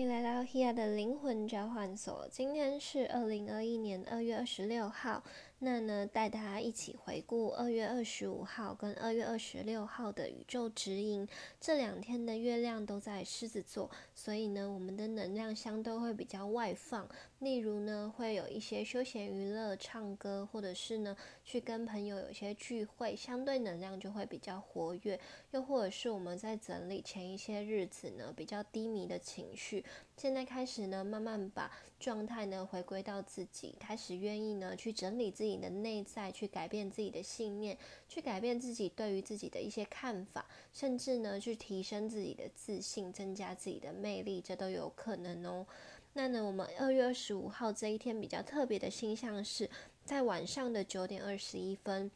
欢迎来到 Hea 的灵魂交换所。今天是二零二一年二月二十六号。那呢，带大家一起回顾二月二十五号跟二月二十六号的宇宙指引。这两天的月亮都在狮子座，所以呢，我们的能量相对会比较外放。例如呢，会有一些休闲娱乐、唱歌，或者是呢，去跟朋友有一些聚会，相对能量就会比较活跃。又或者是我们在整理前一些日子呢，比较低迷的情绪，现在开始呢，慢慢把状态呢回归到自己，开始愿意呢去整理自己。的内在去改变自己的信念，去改变自己对于自己的一些看法，甚至呢去提升自己的自信，增加自己的魅力，这都有可能哦。那呢，我们二月二十五号这一天比较特别的星象是在晚上的九点二十一分，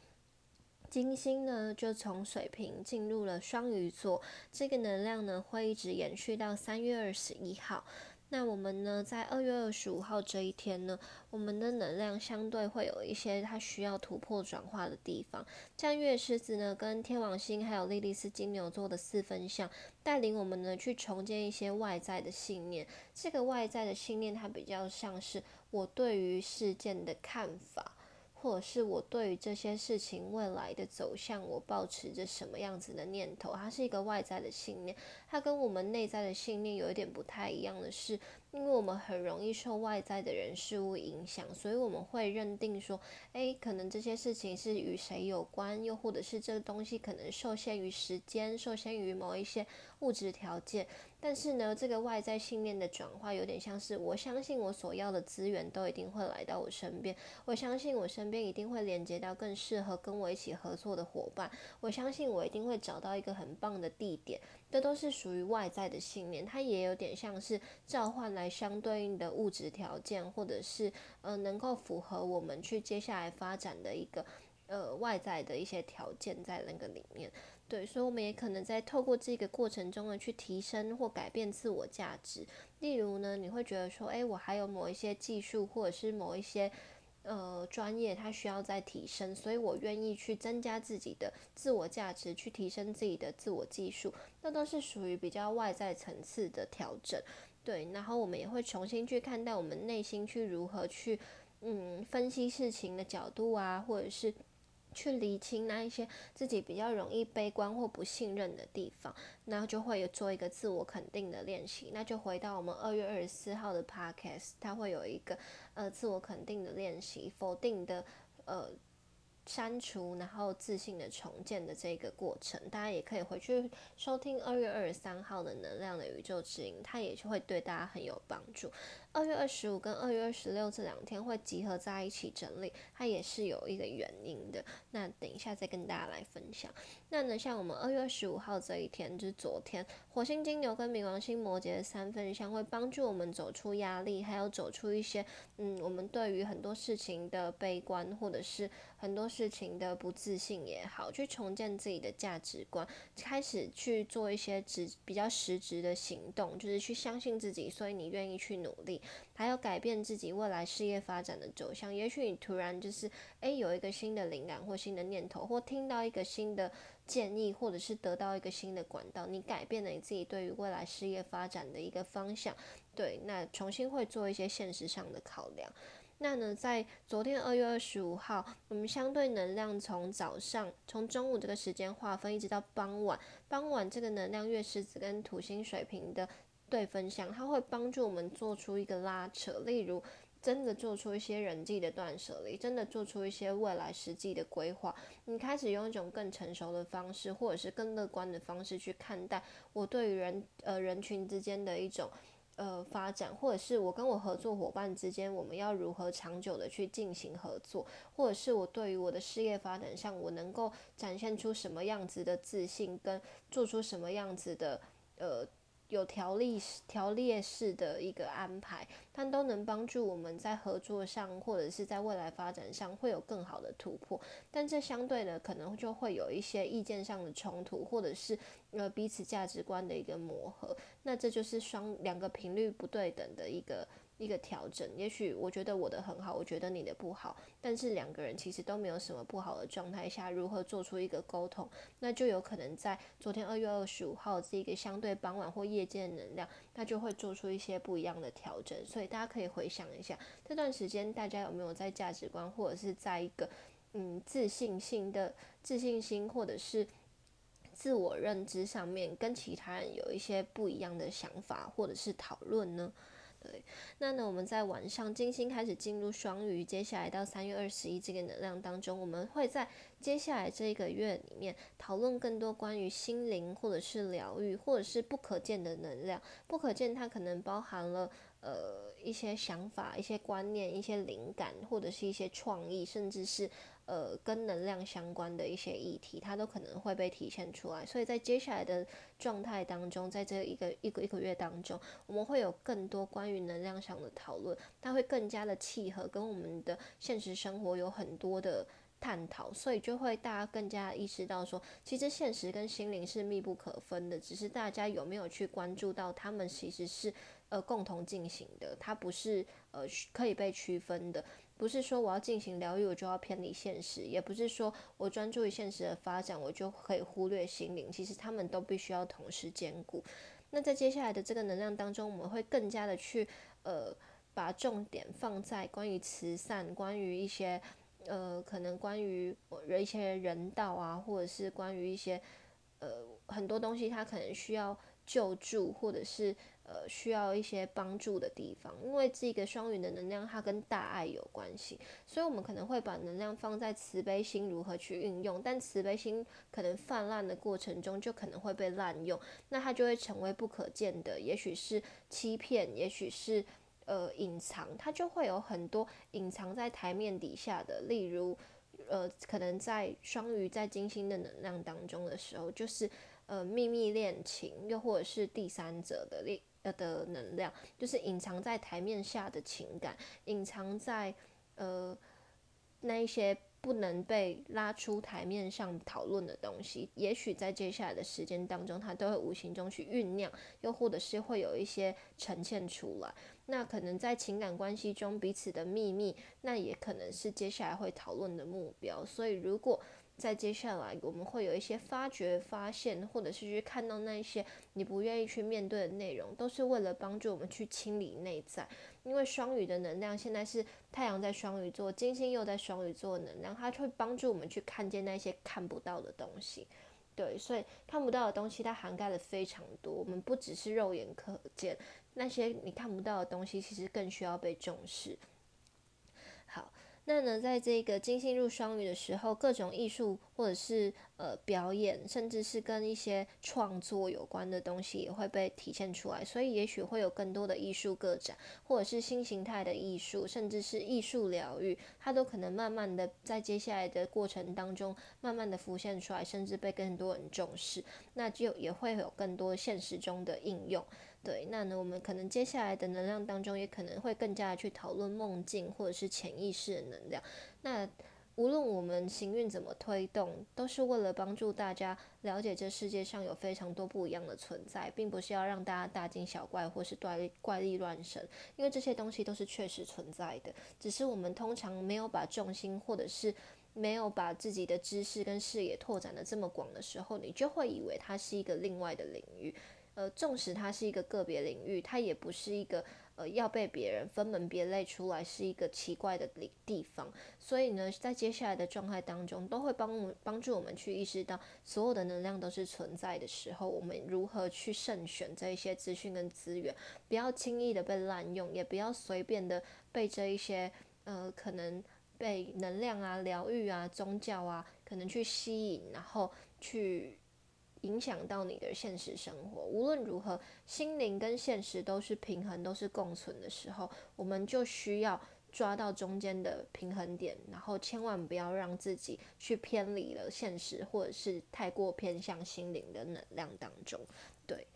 金星呢就从水瓶进入了双鱼座，这个能量呢会一直延续到三月二十一号。那我们呢，在二月二十五号这一天呢，我们的能量相对会有一些它需要突破转化的地方。像月狮子呢，跟天王星还有莉莉丝金牛座的四分相，带领我们呢去重建一些外在的信念。这个外在的信念，它比较像是我对于事件的看法。或者是我对于这些事情未来的走向，我保持着什么样子的念头？它是一个外在的信念，它跟我们内在的信念有一点不太一样的是，因为我们很容易受外在的人事物影响，所以我们会认定说，诶，可能这些事情是与谁有关，又或者是这个东西可能受限于时间，受限于某一些物质条件。但是呢，这个外在信念的转化有点像是，我相信我所要的资源都一定会来到我身边，我相信我身边一定会连接到更适合跟我一起合作的伙伴，我相信我一定会找到一个很棒的地点，这都是属于外在的信念，它也有点像是召唤来相对应的物质条件，或者是呃能够符合我们去接下来发展的一个呃外在的一些条件在那个里面。对，所以我们也可能在透过这个过程中呢，去提升或改变自我价值。例如呢，你会觉得说，诶，我还有某一些技术或者是某一些呃专业，它需要再提升，所以我愿意去增加自己的自我价值，去提升自己的自我技术。那都是属于比较外在层次的调整。对，然后我们也会重新去看待我们内心去如何去嗯分析事情的角度啊，或者是。去理清那一些自己比较容易悲观或不信任的地方，那就会有做一个自我肯定的练习。那就回到我们二月二十四号的 podcast，它会有一个呃自我肯定的练习，否定的呃。删除，然后自信的重建的这个过程，大家也可以回去收听二月二十三号的能量的宇宙指引，它也是会对大家很有帮助。二月二十五跟二月二十六这两天会集合在一起整理，它也是有一个原因的。那等一下再跟大家来分享。那呢，像我们二月二十五号这一天，就是昨天，火星金牛跟冥王星摩羯的三分相会帮助我们走出压力，还有走出一些嗯，我们对于很多事情的悲观，或者是很多。事情的不自信也好，去重建自己的价值观，开始去做一些直比较实质的行动，就是去相信自己，所以你愿意去努力，还有改变自己未来事业发展的走向。也许你突然就是诶有一个新的灵感或新的念头，或听到一个新的建议，或者是得到一个新的管道，你改变了你自己对于未来事业发展的一个方向。对，那重新会做一些现实上的考量。那呢，在昨天二月二十五号，我们相对能量从早上从中午这个时间划分，一直到傍晚。傍晚这个能量月狮子跟土星水平的对分相，它会帮助我们做出一个拉扯，例如真的做出一些人际的断舍离，真的做出一些未来实际的规划。你开始用一种更成熟的方式，或者是更乐观的方式去看待我对于人呃人群之间的一种。呃，发展，或者是我跟我合作伙伴之间，我们要如何长久的去进行合作，或者是我对于我的事业发展上，我能够展现出什么样子的自信，跟做出什么样子的呃。有条例、条列式的一个安排，但都能帮助我们在合作上，或者是在未来发展上会有更好的突破。但这相对的，可能就会有一些意见上的冲突，或者是呃彼此价值观的一个磨合。那这就是双两个频率不对等的一个一个调整，也许我觉得我的很好，我觉得你的不好，但是两个人其实都没有什么不好的状态下，如何做出一个沟通，那就有可能在昨天二月二十五号这个相对傍晚或夜间的能量，那就会做出一些不一样的调整。所以大家可以回想一下这段时间，大家有没有在价值观或者是在一个嗯自信心的自信心或者是自我认知上面，跟其他人有一些不一样的想法或者是讨论呢？对，那呢，我们在晚上金星开始进入双鱼，接下来到三月二十一这个能量当中，我们会在接下来这一个月里面讨论更多关于心灵或者是疗愈，或者是不可见的能量。不可见它可能包含了呃一些想法、一些观念、一些灵感，或者是一些创意，甚至是。呃，跟能量相关的一些议题，它都可能会被体现出来。所以在接下来的状态当中，在这一个一个一个月当中，我们会有更多关于能量上的讨论，它会更加的契合，跟我们的现实生活有很多的探讨。所以就会大家更加意识到说，其实现实跟心灵是密不可分的，只是大家有没有去关注到，他们其实是呃共同进行的，它不是呃可以被区分的。不是说我要进行疗愈，我就要偏离现实；也不是说我专注于现实的发展，我就可以忽略心灵。其实他们都必须要同时兼顾。那在接下来的这个能量当中，我们会更加的去呃，把重点放在关于慈善、关于一些呃，可能关于一些人道啊，或者是关于一些呃很多东西，它可能需要救助，或者是。呃，需要一些帮助的地方，因为这个双鱼的能量它跟大爱有关系，所以我们可能会把能量放在慈悲心如何去运用，但慈悲心可能泛滥的过程中就可能会被滥用，那它就会成为不可见的，也许是欺骗，也许是呃隐藏，它就会有很多隐藏在台面底下的，例如呃，可能在双鱼在金星的能量当中的时候，就是呃秘密恋情，又或者是第三者的力呃。的能量就是隐藏在台面下的情感，隐藏在呃那一些不能被拉出台面上讨论的东西。也许在接下来的时间当中，它都会无形中去酝酿，又或者是会有一些呈现出来。那可能在情感关系中彼此的秘密，那也可能是接下来会讨论的目标。所以如果在接下来，我们会有一些发掘、发现，或者是去看到那一些你不愿意去面对的内容，都是为了帮助我们去清理内在。因为双鱼的能量现在是太阳在双鱼座，金星又在双鱼座，能量它会帮助我们去看见那些看不到的东西。对，所以看不到的东西它涵盖了非常多。我们不只是肉眼可见那些你看不到的东西，其实更需要被重视。好。那呢，在这个金星入双鱼的时候，各种艺术或者是呃表演，甚至是跟一些创作有关的东西，也会被体现出来。所以，也许会有更多的艺术个展，或者是新形态的艺术，甚至是艺术疗愈，它都可能慢慢的在接下来的过程当中，慢慢的浮现出来，甚至被更多人重视。那就也会有更多现实中的应用。对，那呢，我们可能接下来的能量当中，也可能会更加的去讨论梦境或者是潜意识的能量。那无论我们行运怎么推动，都是为了帮助大家了解这世界上有非常多不一样的存在，并不是要让大家大惊小怪或是怪怪力乱神，因为这些东西都是确实存在的，只是我们通常没有把重心或者是没有把自己的知识跟视野拓展的这么广的时候，你就会以为它是一个另外的领域。呃，纵使它是一个个别领域，它也不是一个呃要被别人分门别类出来，是一个奇怪的地地方。所以呢，在接下来的状态当中，都会帮我们帮助我们去意识到，所有的能量都是存在的时候，我们如何去慎选这一些资讯跟资源，不要轻易的被滥用，也不要随便的被这一些呃可能被能量啊、疗愈啊、宗教啊可能去吸引，然后去。影响到你的现实生活。无论如何，心灵跟现实都是平衡，都是共存的时候，我们就需要抓到中间的平衡点，然后千万不要让自己去偏离了现实，或者是太过偏向心灵的能量当中。对，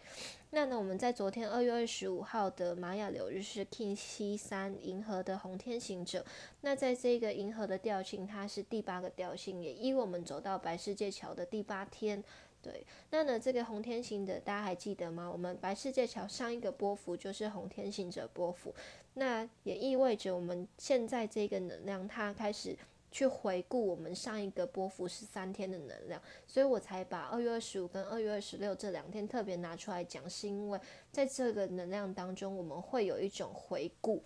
那呢，我们在昨天二月二十五号的玛雅流日是 King 七三银河的红天行者。那在这个银河的调性，它是第八个调性，也依我们走到白世界桥的第八天。对，那呢，这个红天行者大家还记得吗？我们白世界桥上一个波幅就是红天行者波幅，那也意味着我们现在这个能量它开始去回顾我们上一个波幅是三天的能量，所以我才把二月二十五跟二月二十六这两天特别拿出来讲，是因为在这个能量当中，我们会有一种回顾，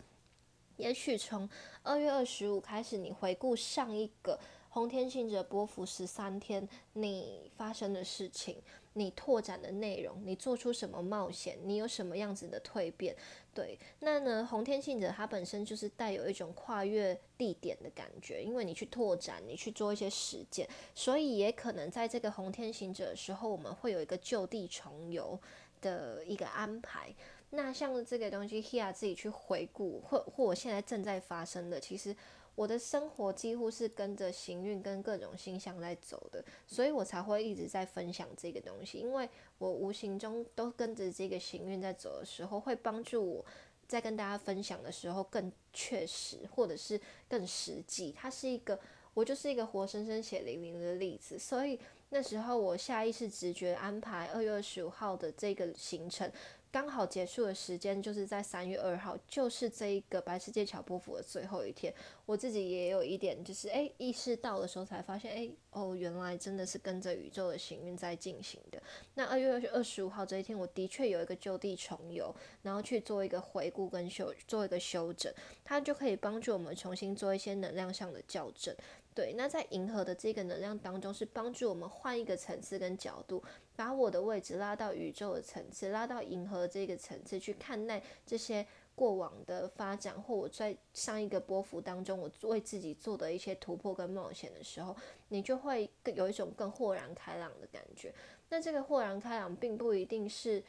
也许从二月二十五开始，你回顾上一个。红天行者波幅十三天，你发生的事情，你拓展的内容，你做出什么冒险，你有什么样子的蜕变？对，那呢，红天行者它本身就是带有一种跨越地点的感觉，因为你去拓展，你去做一些实践，所以也可能在这个红天行者的时候，我们会有一个就地重游的一个安排。那像这个东西，Hea 自己去回顾，或或我现在正在发生的，其实。我的生活几乎是跟着行运跟各种星象在走的，所以我才会一直在分享这个东西，因为我无形中都跟着这个行运在走的时候，会帮助我在跟大家分享的时候更确实，或者是更实际。它是一个，我就是一个活生生血淋淋的例子，所以那时候我下意识直觉安排二月二十五号的这个行程。刚好结束的时间就是在三月二号，就是这一个白世界桥波幅的最后一天。我自己也有一点，就是诶意识到的时候才发现，诶哦，原来真的是跟着宇宙的行运在进行的。那二月二十五号这一天，我的确有一个就地重游，然后去做一个回顾跟修，做一个修整，它就可以帮助我们重新做一些能量上的校正。对，那在银河的这个能量当中，是帮助我们换一个层次跟角度，把我的位置拉到宇宙的层次，拉到银河这个层次去看待这些过往的发展，或我在上一个波幅当中，我为自己做的一些突破跟冒险的时候，你就会更有一种更豁然开朗的感觉。那这个豁然开朗，并不一定是，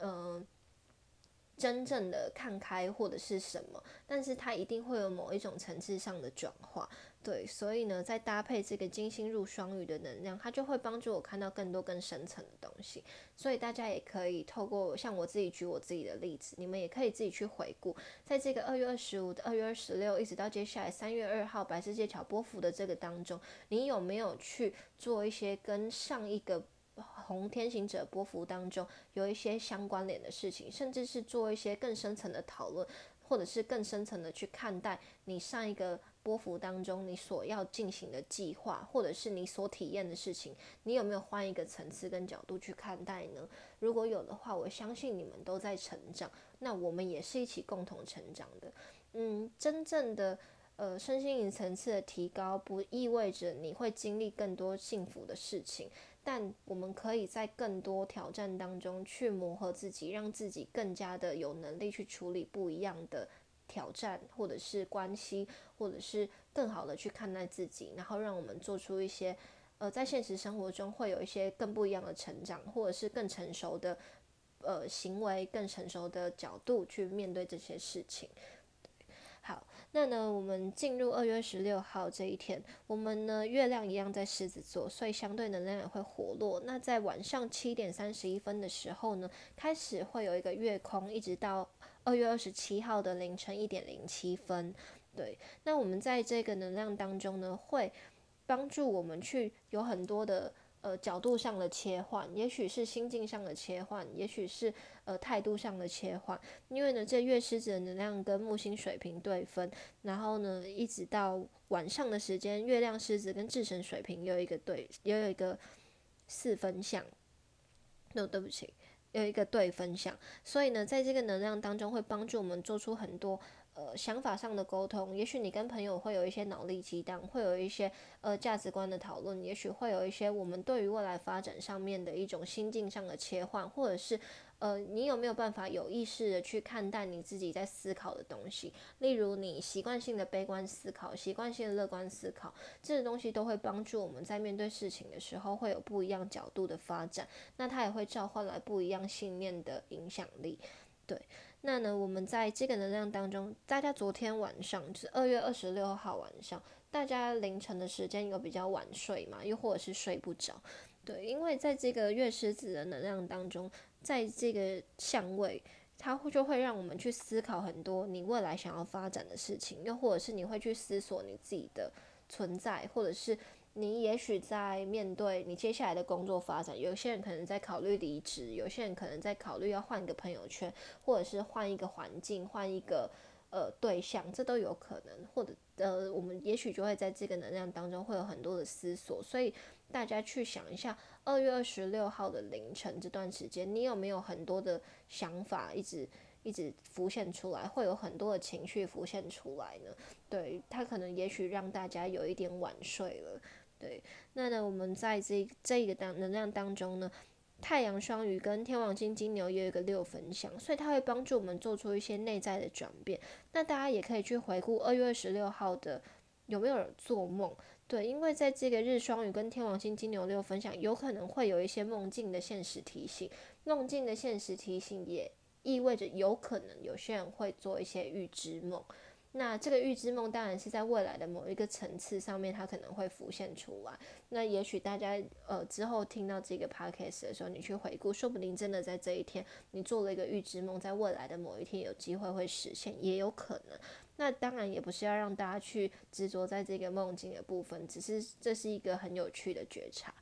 嗯。真正的看开或者是什么，但是它一定会有某一种层次上的转化，对，所以呢，再搭配这个金星入双鱼的能量，它就会帮助我看到更多更深层的东西。所以大家也可以透过像我自己举我自己的例子，你们也可以自己去回顾，在这个二月二十五二月二十六，一直到接下来三月二号白世界桥波幅的这个当中，你有没有去做一些跟上一个？红天行者波幅当中有一些相关联的事情，甚至是做一些更深层的讨论，或者是更深层的去看待你上一个波幅当中你所要进行的计划，或者是你所体验的事情，你有没有换一个层次跟角度去看待呢？如果有的话，我相信你们都在成长，那我们也是一起共同成长的。嗯，真正的呃身心灵层次的提高，不意味着你会经历更多幸福的事情。但我们可以在更多挑战当中去磨合自己，让自己更加的有能力去处理不一样的挑战，或者是关系，或者是更好的去看待自己，然后让我们做出一些，呃，在现实生活中会有一些更不一样的成长，或者是更成熟的，呃，行为，更成熟的角度去面对这些事情。好。那呢，我们进入二月十六号这一天，我们呢月亮一样在狮子座，所以相对能量也会活络。那在晚上七点三十一分的时候呢，开始会有一个月空，一直到二月二十七号的凌晨一点零七分。对，那我们在这个能量当中呢，会帮助我们去有很多的。呃，角度上的切换，也许是心境上的切换，也许是呃态度上的切换。因为呢，这月狮子的能量跟木星水平对分，然后呢，一直到晚上的时间，月亮狮子跟智神水平有一个对，也有一个四分相。no，对不起，有一个对分享。所以呢，在这个能量当中，会帮助我们做出很多。呃，想法上的沟通，也许你跟朋友会有一些脑力激荡，会有一些呃价值观的讨论，也许会有一些我们对于未来发展上面的一种心境上的切换，或者是呃，你有没有办法有意识的去看待你自己在思考的东西？例如，你习惯性的悲观思考，习惯性的乐观思考，这些东西都会帮助我们在面对事情的时候会有不一样角度的发展，那它也会召唤来不一样信念的影响力，对。那呢，我们在这个能量当中，大家昨天晚上就是二月二十六号晚上，大家凌晨的时间有比较晚睡嘛，又或者是睡不着，对，因为在这个月狮子的能量当中，在这个相位，它会就会让我们去思考很多你未来想要发展的事情，又或者是你会去思索你自己的存在，或者是你也许在面对你接下来的工作发展，有些人可能在考虑离职，有些人可能在考虑要换一个朋友圈，或者是换一个环境，换一个呃对象，这都有可能。或者呃，我们也许就会在这个能量当中会有很多的思索，所以大家去想一下，二月二十六号的凌晨这段时间，你有没有很多的想法一直一直浮现出来，会有很多的情绪浮现出来呢？对，它可能也许让大家有一点晚睡了。对，那呢，我们在这这一个当能量当中呢，太阳双鱼跟天王星金牛也有一个六分相，所以它会帮助我们做出一些内在的转变。那大家也可以去回顾二月二十六号的有没有人做梦？对，因为在这个日双鱼跟天王星金牛六分享，有可能会有一些梦境的现实提醒。梦境的现实提醒也意味着有可能有些人会做一些预知梦。那这个预知梦当然是在未来的某一个层次上面，它可能会浮现出来。那也许大家呃之后听到这个 podcast 的时候，你去回顾，说不定真的在这一天你做了一个预知梦，在未来的某一天有机会会实现，也有可能。那当然也不是要让大家去执着在这个梦境的部分，只是这是一个很有趣的觉察。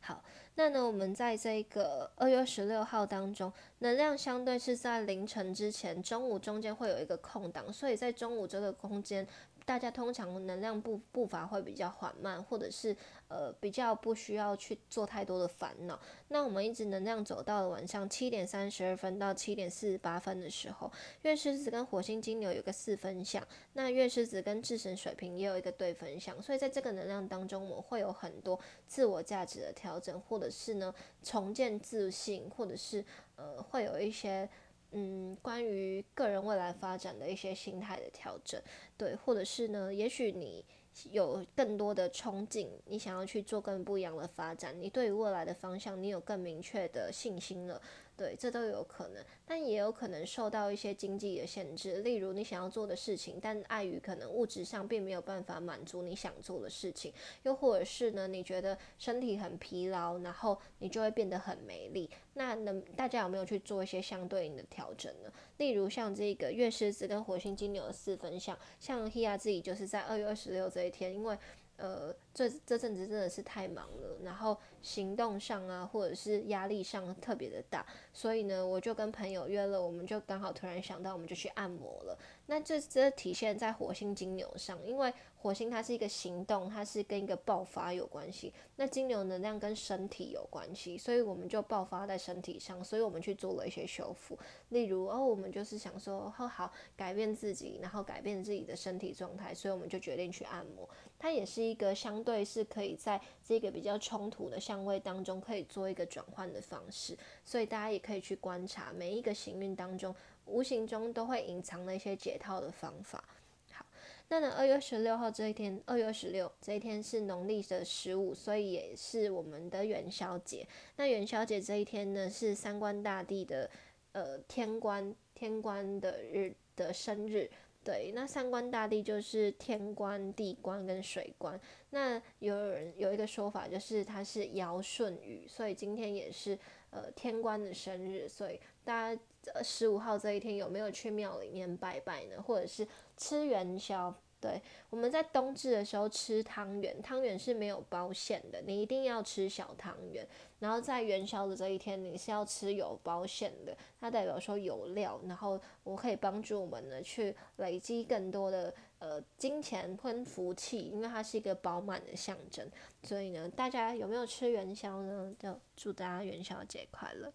好。那呢，我们在这个二月十六号当中，能量相对是在凌晨之前，中午中间会有一个空档，所以在中午这个空间。大家通常能量步步伐会比较缓慢，或者是呃比较不需要去做太多的烦恼。那我们一直能量走到了晚上七点三十二分到七点四十八分的时候，月狮子跟火星金牛有个四分相，那月狮子跟智神水瓶也有一个对分相，所以在这个能量当中，我们会有很多自我价值的调整，或者是呢重建自信，或者是呃会有一些。嗯，关于个人未来发展的一些心态的调整，对，或者是呢，也许你有更多的憧憬，你想要去做更不一样的发展，你对于未来的方向，你有更明确的信心了。对，这都有可能，但也有可能受到一些经济的限制，例如你想要做的事情，但碍于可能物质上并没有办法满足你想做的事情，又或者是呢，你觉得身体很疲劳，然后你就会变得很没力。那能大家有没有去做一些相对应的调整呢？例如像这个月狮子跟火星金牛的四分相，像 Hia 自己就是在二月二十六这一天，因为。呃，这这阵子真的是太忙了，然后行动上啊，或者是压力上特别的大，所以呢，我就跟朋友约了，我们就刚好突然想到，我们就去按摩了。那这这体现在火星金牛上，因为火星它是一个行动，它是跟一个爆发有关系。那金牛能量跟身体有关系，所以我们就爆发在身体上，所以我们去做了一些修复。例如，哦，我们就是想说，哦好，改变自己，然后改变自己的身体状态，所以我们就决定去按摩。它也是一个相对是可以在这个比较冲突的相位当中，可以做一个转换的方式。所以大家也可以去观察每一个行运当中。无形中都会隐藏的一些解套的方法。好，那呢，二月十六号这一天，二月十六这一天是农历的十五，所以也是我们的元宵节。那元宵节这一天呢，是三官大帝的呃天官天官的日的生日。对，那三官大帝就是天官、地官跟水官。那有人有一个说法，就是他是尧舜禹，所以今天也是呃天官的生日，所以大家。十五号这一天有没有去庙里面拜拜呢？或者是吃元宵？对，我们在冬至的时候吃汤圆，汤圆是没有包馅的，你一定要吃小汤圆。然后在元宵的这一天，你是要吃有包馅的，它代表说有料，然后我可以帮助我们呢去累积更多的呃金钱跟福气，因为它是一个饱满的象征。所以呢，大家有没有吃元宵呢？就祝大家元宵节快乐！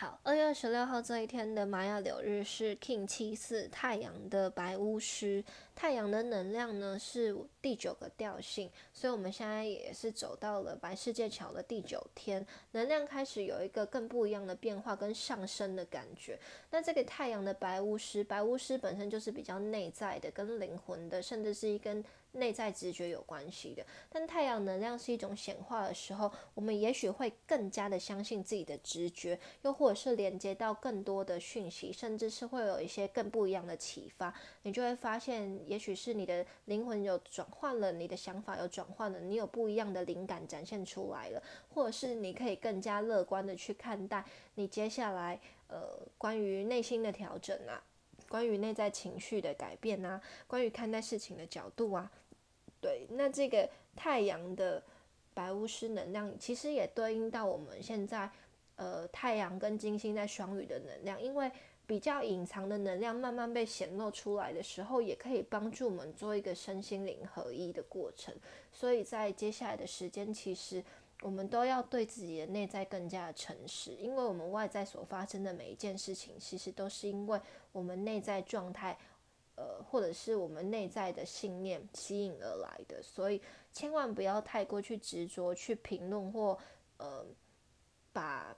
好，二月二十六号这一天的玛雅流日是 King 七四太阳的白巫师，太阳的能量呢是第九个调性，所以我们现在也是走到了白世界桥的第九天，能量开始有一个更不一样的变化跟上升的感觉。那这个太阳的白巫师，白巫师本身就是比较内在的，跟灵魂的，甚至是一根。内在直觉有关系的，但太阳能量是一种显化的时候，我们也许会更加的相信自己的直觉，又或者是连接到更多的讯息，甚至是会有一些更不一样的启发。你就会发现，也许是你的灵魂有转换了，你的想法有转换了，你有不一样的灵感展现出来了，或者是你可以更加乐观的去看待你接下来呃关于内心的调整啊。关于内在情绪的改变啊，关于看待事情的角度啊，对，那这个太阳的白巫师能量，其实也对应到我们现在呃太阳跟金星在双鱼的能量，因为比较隐藏的能量慢慢被显露出来的时候，也可以帮助我们做一个身心灵合一的过程。所以在接下来的时间，其实我们都要对自己的内在更加的诚实，因为我们外在所发生的每一件事情，其实都是因为我们内在状态。呃，或者是我们内在的信念吸引而来的，所以千万不要太过去执着去评论或呃把。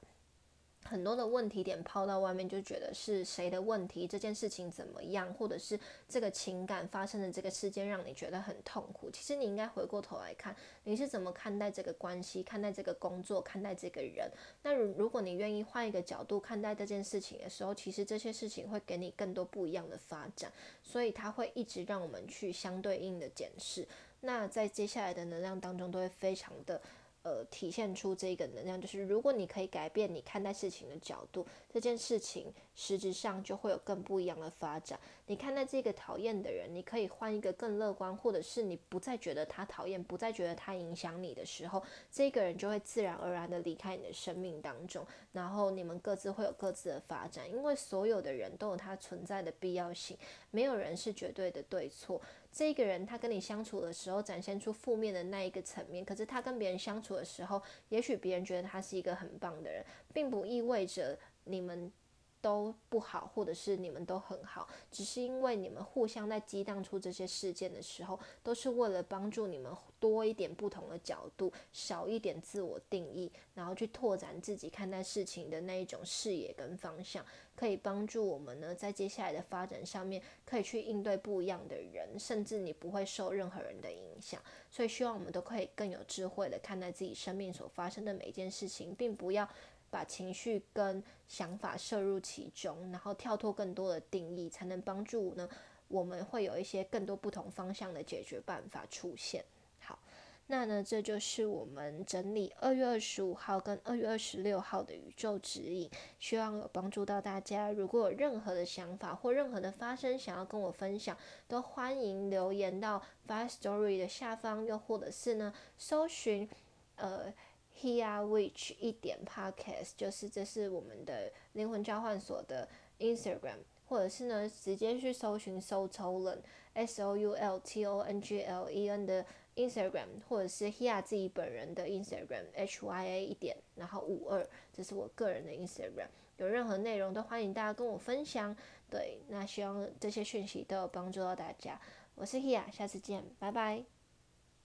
很多的问题点抛到外面，就觉得是谁的问题？这件事情怎么样？或者是这个情感发生的这个事件让你觉得很痛苦？其实你应该回过头来看，你是怎么看待这个关系、看待这个工作、看待这个人？那如如果你愿意换一个角度看待这件事情的时候，其实这些事情会给你更多不一样的发展。所以它会一直让我们去相对应的检视。那在接下来的能量当中，都会非常的。呃，体现出这个能量，就是如果你可以改变你看待事情的角度，这件事情实质上就会有更不一样的发展。你看待这个讨厌的人，你可以换一个更乐观，或者是你不再觉得他讨厌，不再觉得他影响你的时候，这个人就会自然而然的离开你的生命当中，然后你们各自会有各自的发展。因为所有的人都有他存在的必要性，没有人是绝对的对错。这个人他跟你相处的时候，展现出负面的那一个层面，可是他跟别人相处的时候，也许别人觉得他是一个很棒的人，并不意味着你们。都不好，或者是你们都很好，只是因为你们互相在激荡出这些事件的时候，都是为了帮助你们多一点不同的角度，少一点自我定义，然后去拓展自己看待事情的那一种视野跟方向，可以帮助我们呢，在接下来的发展上面，可以去应对不一样的人，甚至你不会受任何人的影响。所以希望我们都可以更有智慧的看待自己生命所发生的每一件事情，并不要。把情绪跟想法摄入其中，然后跳脱更多的定义，才能帮助呢。我们会有一些更多不同方向的解决办法出现。好，那呢，这就是我们整理二月二十五号跟二月二十六号的宇宙指引，希望有帮助到大家。如果有任何的想法或任何的发生想要跟我分享，都欢迎留言到 Fast Story 的下方，又或者是呢，搜寻呃。Here which 一点 podcast 就是这是我们的灵魂交换所的 Instagram，或者是呢直接去搜寻 Soulton S O U L T O N G L E N 的 Instagram，或者是 Here 自己本人的 Instagram H Y A 一点，然后五二，这是我个人的 Instagram。有任何内容都欢迎大家跟我分享。对，那希望这些讯息都有帮助到大家。我是 Here，下次见，拜拜。